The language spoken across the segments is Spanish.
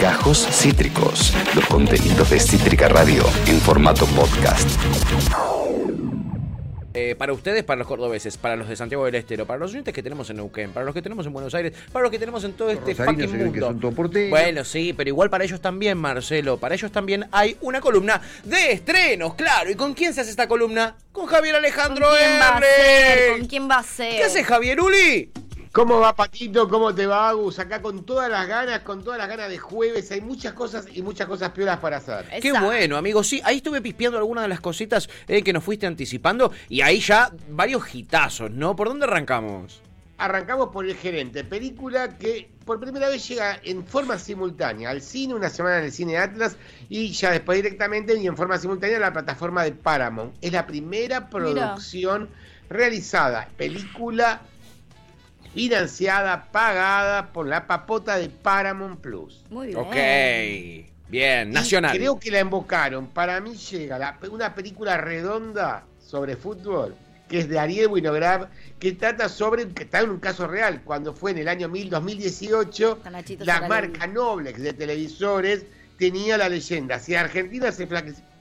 Gajos Cítricos, los contenidos de Cítrica Radio en formato podcast. Eh, para ustedes, para los cordobeses, para los de Santiago del Estero, para los oyentes que tenemos en Neuquén, para los que tenemos en Buenos Aires, para los que tenemos en todo este fucking que mundo. Bueno, sí, pero igual para ellos también, Marcelo, para ellos también hay una columna de estrenos, claro. ¿Y con quién se hace esta columna? Con Javier Alejandro ¿Con quién va a ser? Erle. ¿Con quién va a ser? ¿Qué hace Javier Uli? ¿Cómo va Patito? ¿Cómo te va Agus? Acá con todas las ganas, con todas las ganas de jueves. Hay muchas cosas y muchas cosas piolas para hacer. Qué bueno, amigo. Sí, ahí estuve pispeando algunas de las cositas eh, que nos fuiste anticipando y ahí ya varios hitazos, ¿no? ¿Por dónde arrancamos? Arrancamos por El Gerente, película que por primera vez llega en forma simultánea al cine, una semana en el cine Atlas y ya después directamente y en forma simultánea a la plataforma de Paramount. Es la primera producción realizada, película financiada, pagada por la papota de Paramount Plus. Muy bien. Ok. Bien, Y nacional. creo que la invocaron. Para mí llega la- una película redonda sobre fútbol, que es de Ariel Winograd, que trata sobre, que está en un caso real, cuando fue en el año 1000, 2018, Con Nachito la marca Noblex de televisores tenía la leyenda. Si Argentina se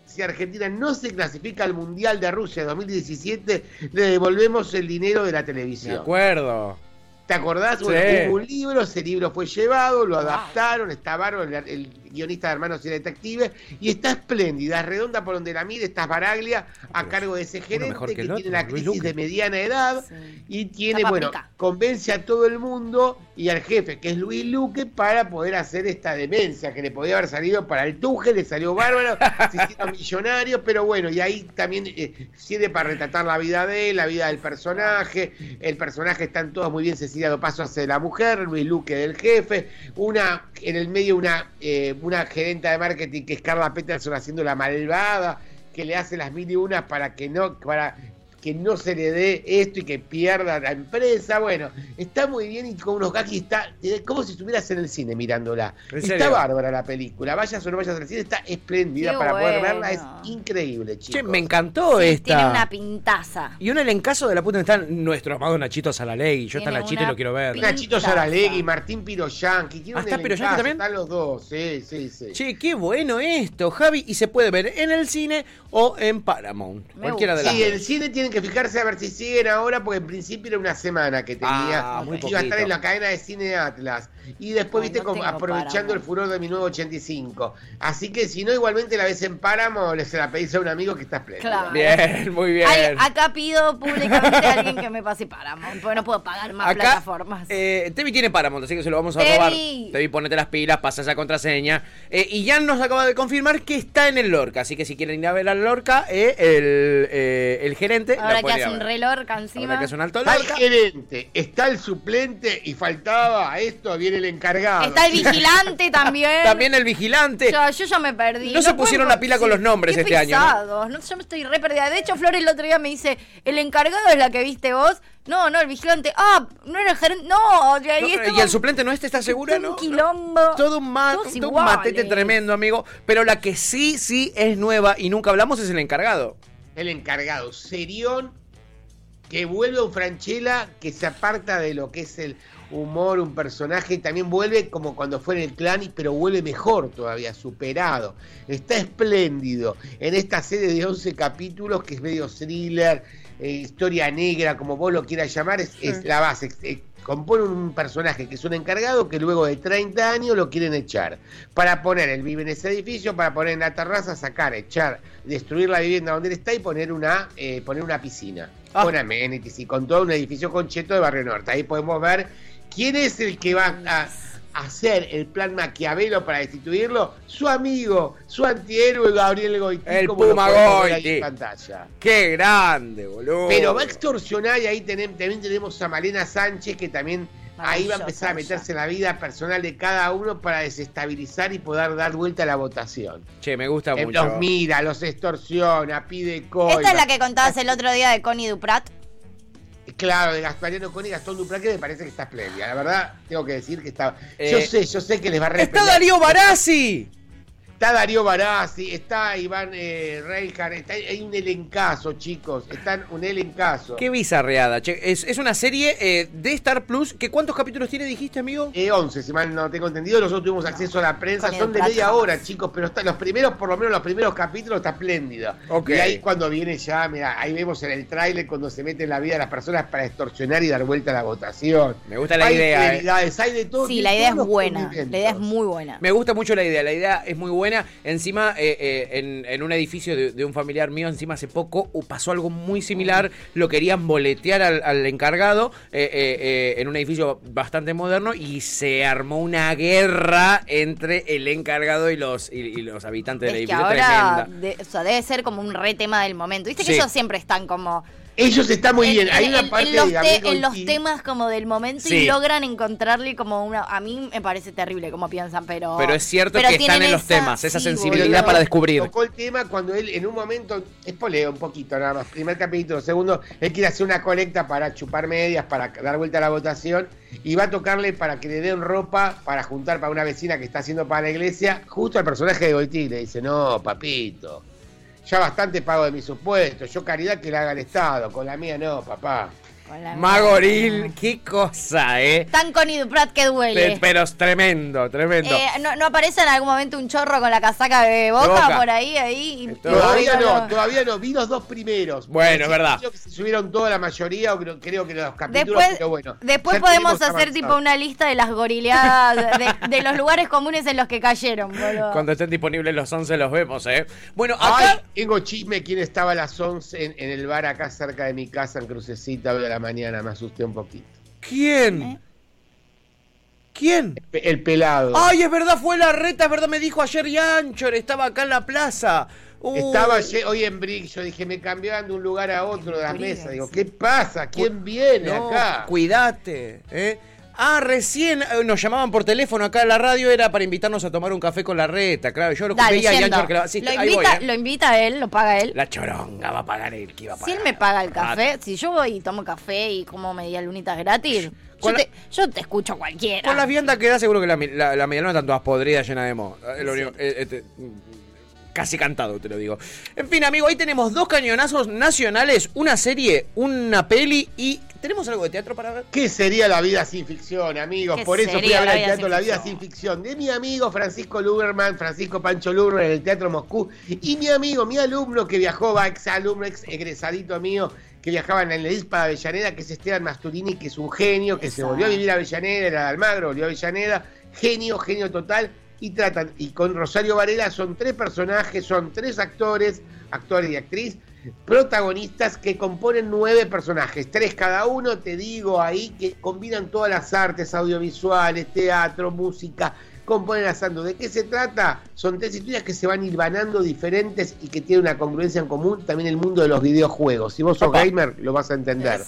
si Argentina no se clasifica al Mundial de Rusia 2017, le devolvemos el dinero de la De televisión. acuerdo. ¿Te acordás? Sí. Bueno, hubo un libro, ese libro fue llevado, lo adaptaron, está el, el guionista de Hermanos y Detectives, y está espléndida, es redonda por donde la mire, está Baraglia a cargo de ese gerente que que, el otro, tiene la crisis de mediana edad Sí. y tiene, bueno, convence a todo el mundo y al jefe, que es Luis Luque, para poder hacer esta demencia que le podía haber salido para el Tuje, le salió bárbaro, se hicieron millonarios, pero bueno, y ahí también eh, sirve para retratar la vida de él, la vida del personaje, el personaje están todos muy bien, Cecilia Dopaso hace de la mujer, Luis Luque del jefe, una, en el medio una, eh, una gerenta de marketing que es Carla Peterson haciendo la malvada, que le hace las mil y unas para que no, para que no se le dé esto y que pierda la empresa. Bueno, está muy bien y con unos gags y está como si estuvieras en el cine mirándola. ¿En Está bárbara la película. Vayas o no vayas al cine, está espléndida Qué para poder verla. Es increíble, chicos. Che, me encantó Sí, esta. Tiene una pintaza. Y un elencazo de la puta está nuestro amado Nachito Salalegui. Yo está Tiene Nachito y lo quiero ver. pin- Nachito Pintaza. Saralegui, Martín Piroyanqui. tiene Ah, ¿está Piroyanqui también? Están los dos, sí, sí, sí. Che, qué bueno esto, Javi. Y se puede ver en el cine o en Paramount. Me Cualquiera de las Sí, el cine tienen que fijarse a ver si siguen ahora, porque en principio era una semana que tenía. Ah, muy iba a estar en la cadena de cine Atlas. Y después, Ay, viste, no como tengo aprovechando el furor de 1985. Así que si no, igualmente la ves en Páramo, le se la pedís a un amigo que está espléndido. Claro. Bien, muy bien. Ay, acá pido públicamente a alguien que me pase Paramount, porque no puedo pagar más Acá, plataformas. eh, Tevi tiene Paramount, así que se lo vamos a Tevi. robar. Tevi, ponete las pilas, pasa esa contraseña. Eh, y ya nos acaba de confirmar que está en el Lorca, así que si quieren ir a ver al Lorca, eh, el, eh, el gerente. Ahora que hace a un reloj Ahora encima. que hace un alto Está el Lorca. gerente, está el suplente y faltaba esto, viene el encargado. Está el vigilante también. También el vigilante. Yo, yo ya me perdí. No se pusieron la pila con los nombres qué este año, ¿no? Yo me estoy re perdida. De hecho, Flores el otro día me dice, ¿el encargado es la que viste vos? No, no, el vigilante. Ah, no era el gerente. No, y, ahí No, estaba- y el suplente no este, ¿estás segura? Un No, quilombo. Todo un, ma- todo un matete tremendo, amigo. Pero la que sí, sí es nueva y nunca hablamos es el encargado. El encargado, Serión, que vuelve a un Franchella que se aparta de lo que es el humor, un personaje, también vuelve como cuando fue en el clan, y- pero vuelve mejor todavía, superado. Está espléndido en esta serie de 11 capítulos que es medio thriller, eh, historia negra, como vos lo quieras llamar, es, es la base. Compone un personaje que es un encargado que luego de 30 años lo quieren echar. Para poner, él vive en ese edificio, para poner en la terraza, sacar, echar, destruir la vivienda donde él está y poner una, eh, poner una piscina. Ah. Con amenities y con todo un edificio concheto de Barrio Norte. Ahí podemos ver quién es el que va a hacer el plan Maquiavelo para destituirlo. Su amigo, su antihéroe Gabriel Goiti. El como Puma podemos ver ahí Goiti. en pantalla. ¡Qué grande, boludo! Pero va a extorsionar y ahí también tenemos a Malena Sánchez que también ahí va a empezar a meterse en la vida personal de cada uno para desestabilizar y poder dar vuelta a la votación. Che, me gusta Eh, mucho. Los mira, los extorsiona, pide coima. Esta es la que contabas el otro día de Connie Duprat. Claro, de Gaspariano Con y Gastón Duprat, que me parece que está espléndida. La verdad, tengo que decir que está. Eh, yo sé, yo sé que les va a ¡Está. Darío Barassi! Está Darío Barassi, está Iván eh, está, hay un elencazo, chicos. Están un elencazo. Qué bizarreada. Che. Es, es una serie eh, de Star Plus. que ¿Cuántos capítulos tiene, dijiste, amigo? Eh, 11, si mal no tengo entendido. Nosotros tuvimos acceso a la prensa. Con Son de media hora, chicos, pero está, los primeros, por lo menos los primeros capítulos, está espléndido. Ok. Y ahí cuando viene ya, mira, ahí vemos en el tráiler cuando se mete en la vida de las personas para extorsionar y dar vuelta a la votación. Me gusta la hay idea. eh. hay de todo. Sí, la idea es buena. La idea es muy buena. Me gusta mucho la idea, la idea es muy buena. Encima, eh, eh, en, en un edificio de, de un familiar mío, encima hace poco uh, pasó algo muy similar. Lo querían boletear al, al encargado eh, eh, en un edificio bastante moderno y se armó una guerra entre el encargado y los, y, y los habitantes del Es que edificio. ahora de- o sea, debe ser como un re tema del momento. Viste que Sí. ellos siempre están como Ellos están muy en, bien. Hay en- una parte en los, de te- en los y- temas como del momento Sí. y logran encontrarle como una a mí me parece terrible como piensan, pero Pero es cierto pero que están en los esa- temas, esa sí, sensibilidad boludo. para descubrir. Tocó el tema cuando él en un momento, es poleo un poquito nada más, primer capítulo, segundo, él quiere hacer una colecta para chupar medias, para dar vuelta a la votación, y va a tocarle para que le den ropa para juntar para una vecina que está haciendo para la iglesia, justo al personaje de Goití, le dice, no, papito, ya bastante pago de mis supuestos, yo caridad que la haga el Estado, con la mía no, papá. Magoril, qué cosa, ¿eh? Tan con Iduprat que Pe- duele. Pero es tremendo, tremendo. Eh, no, ¿No aparece en algún momento un chorro con la casaca de boca, Boca. por ahí? ahí y- Todavía y- no, todavía no, vi los dos primeros. Bueno, es verdad. Creo que se subieron toda la mayoría, o creo, creo que los capítulos, Después, pero bueno. después podemos hacer avanzado. tipo una lista de las gorileadas, de, de los lugares comunes en los que cayeron, boludo. Cuando estén disponibles los 11 los vemos, ¿eh? Bueno, Ay, acá... tengo chisme quién estaba a las 11 en, en el bar acá cerca de mi casa en Crucecita de la mañana, me asusté un poquito. ¿Quién? ¿Eh? ¿Quién? El pelado. Ay, es verdad, fue la reta, es verdad, me dijo ayer Yanchor, estaba acá en la plaza. Uy. Estaba hoy en Brick, yo dije, me cambiaban de un lugar a otro de las mesas. Digo, ¿qué pasa? ¿Quién viene No, acá? Cuídate, ¿eh? Ah, recién eh, nos llamaban por teléfono acá en la radio, era para invitarnos a tomar un café con la reta, claro. Yo lo Dale, veía a que la- sí, lo, ahí invita, voy, ¿eh? lo invita él, lo paga él. La choronga va a pagar él, que iba a Si pagar. él me paga el café, Ah, si yo voy y tomo café y como media lunitas gratis, yo la- te, yo te escucho cualquiera. Con las viandas que da, seguro que la, la, la medialuna están todas podridas, llenas de moho. Eh, único- eh, este, casi cantado, te lo digo. En fin, amigo, ahí tenemos dos cañonazos nacionales, una serie, una peli y. ¿Tenemos algo de teatro para ver? ¿Qué sería la vida sin ficción, amigos? ¿Qué Por eso fui a ver la al vida teatro sin La Vida ficción? sin ficción de mi amigo Francisco Luberman, Francisco Pancho Luberman en el Teatro Moscú, y mi amigo, mi alumno que viajó, va ex alumno, ex egresadito mío, que viajaba en el ISPA de Avellaneda, que es Esteban Masturini, que es un genio, que se volvió a vivir a Avellaneda, era de Almagro, volvió a Avellaneda, genio, genio total, y tratan, y con Rosario Varela son tres personajes, son tres actores, actores y actriz, protagonistas que componen nueve personajes, tres cada uno, te digo ahí, que combinan todas las artes audiovisuales, teatro, música, componen asando. ¿De qué se trata? Son tres historias que se van hilvanando diferentes y que tienen una congruencia en común, también el mundo de los videojuegos. Si vos sos Opa. gamer, lo vas a entender.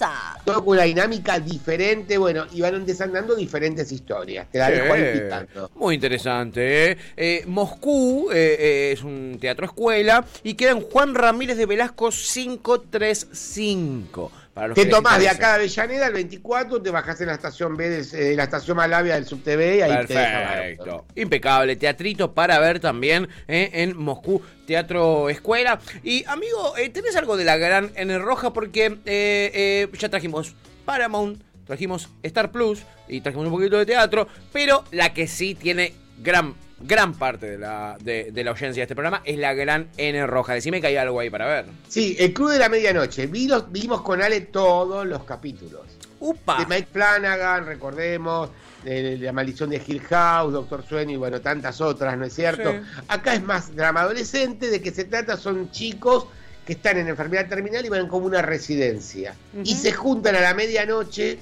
Todo con una dinámica diferente, bueno, y van desandando diferentes historias. Te la dejo ahí Sí. picando. Muy interesante. ¿eh? Eh, Moscú eh, eh, es un teatro escuela y queda en Juan Ramírez de Velasco 535. Para Te tomás de acá a Avellaneda el 24, te bajás en la estación B, de, eh, la estación Malavia del SubTV y ahí te deja bárbaro. Perfecto. Impecable. Teatrito para ver también eh, en Moscú. Teatro Escuela. Y amigo, eh, ¿tenés algo de la gran N roja? Porque ya trajimos Paramount, trajimos Star Plus y trajimos un poquito de teatro. Pero la que sí tiene gran, gran parte de la, de, de la audiencia de este programa es la gran N roja. Decime que hay algo ahí para ver. Sí, el Club de la Medianoche. Vi los- vimos con Ale todos los capítulos. ¡Upa! De Mike Flanagan, recordemos, de, de La Maldición de Hill House, Doctor Sueño y bueno, tantas otras, ¿no es cierto? Sí. Acá es más drama adolescente, de que se trata son chicos que están en enfermedad terminal y van como una residencia. Y se juntan a la medianoche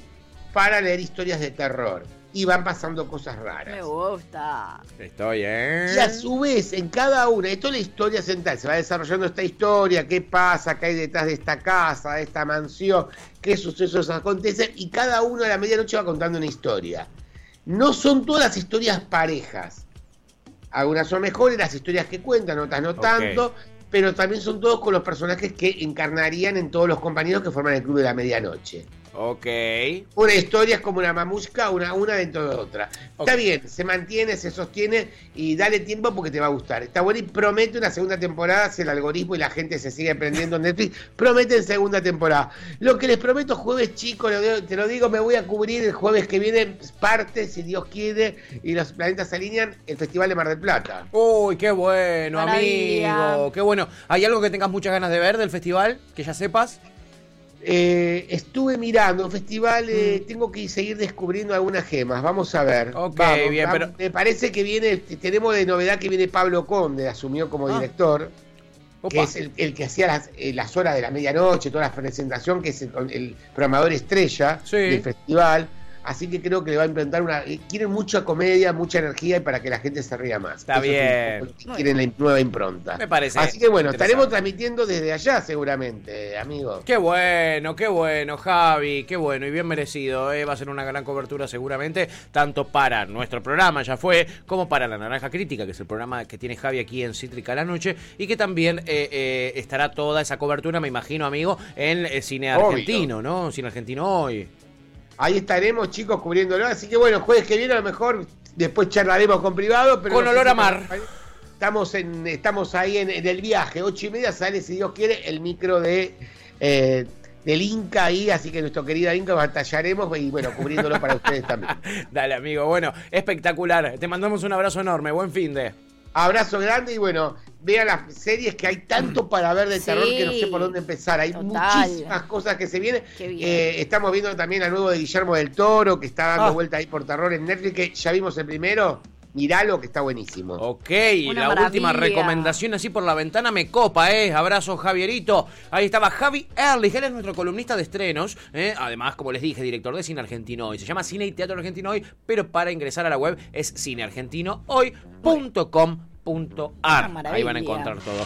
para leer historias de terror. Y van pasando cosas raras. Me gusta. Estoy, ¿eh? Y a su vez, en cada una, esto es la historia central, se va desarrollando esta historia, qué pasa, qué hay detrás de esta casa, de esta mansión, qué sucesos acontecen, y cada uno a la medianoche va contando una historia. No son todas las historias parejas. Algunas son mejores, las historias que cuentan, otras no tanto, pero también son todos con los personajes que encarnarían en todos los compañeros que forman el Club de la Medianoche. Ok. Una historia es como una mamusca, una, una dentro de otra. Está bien, se mantiene, se sostiene y dale tiempo porque te va a gustar. Está bueno y promete una segunda temporada si el algoritmo y la gente se sigue prendiendo en Netflix. Prometen segunda temporada. Lo que les prometo jueves, chicos, lo te lo digo, me voy a cubrir el jueves que viene, parte, si Dios quiere, y los planetas se alinean, el Festival de Mar del Plata. Uy, qué bueno, Maravilla. amigo. Qué bueno. ¿Hay algo que tengas muchas ganas de ver del festival? Que ya sepas. Eh, estuve mirando un festival, eh, tengo que seguir descubriendo algunas gemas, vamos a ver. Mm. Ok, Vamos, bien, vamos. pero- Me parece que viene, tenemos de novedad que viene Pablo Conde, asumió como Ah. director, que Opa. es el, el que hacía las, eh, las horas de la medianoche, toda la presentación, que es el, el programador estrella Sí. del festival. Así que creo que le va a implantar una... eh, Quieren mucha comedia, mucha energía y para que la gente se ría más. Está Eso es bien. que quieren la nueva impronta. Me parece Así que bueno, estaremos transmitiendo desde allá seguramente, amigos. Qué bueno, qué bueno, Javi, qué bueno y bien merecido. ¿eh? Va a ser una gran cobertura seguramente, tanto para nuestro programa, ya fue, como para La Naranja Crítica, que es el programa que tiene Javi aquí en Cítrica a la Noche, y que también eh, eh, estará toda esa cobertura, me imagino, amigo, en el cine Obvio. argentino, ¿no? Cine argentino hoy. Ahí estaremos, chicos, cubriéndolo. Así que bueno, jueves que viene a lo mejor después charlaremos con privado. Pero Con olor a mar. Estamos, en, estamos ahí en, en el viaje. Ocho y media sale, si Dios quiere, el micro de eh, del Inca ahí. Así que nuestro querido Inca batallaremos y bueno, cubriéndolo para ustedes también. Dale, amigo, bueno, espectacular. Te mandamos un abrazo enorme, buen fin de. Abrazo grande y bueno, vean las series que hay tanto para ver de Sí, terror que no sé por dónde empezar. Hay total. muchísimas cosas que se vienen. Eh, estamos viendo también al nuevo de Guillermo del Toro, que está dando Ah. vuelta ahí por terror en Netflix, que ya vimos el primero. Miralo, que está buenísimo. Ok, Una la maravilla. última recomendación así por la ventana me copa, ¿eh? Abrazo, Javierito. Ahí estaba Javi Erlich, él es nuestro columnista de estrenos, ¿eh? además, como les dije, director de Cine Argentino Hoy. Se llama Cine y Teatro Argentino Hoy, pero para ingresar a la web es cineargentinohoy.com.ar. Ahí van a encontrar todo.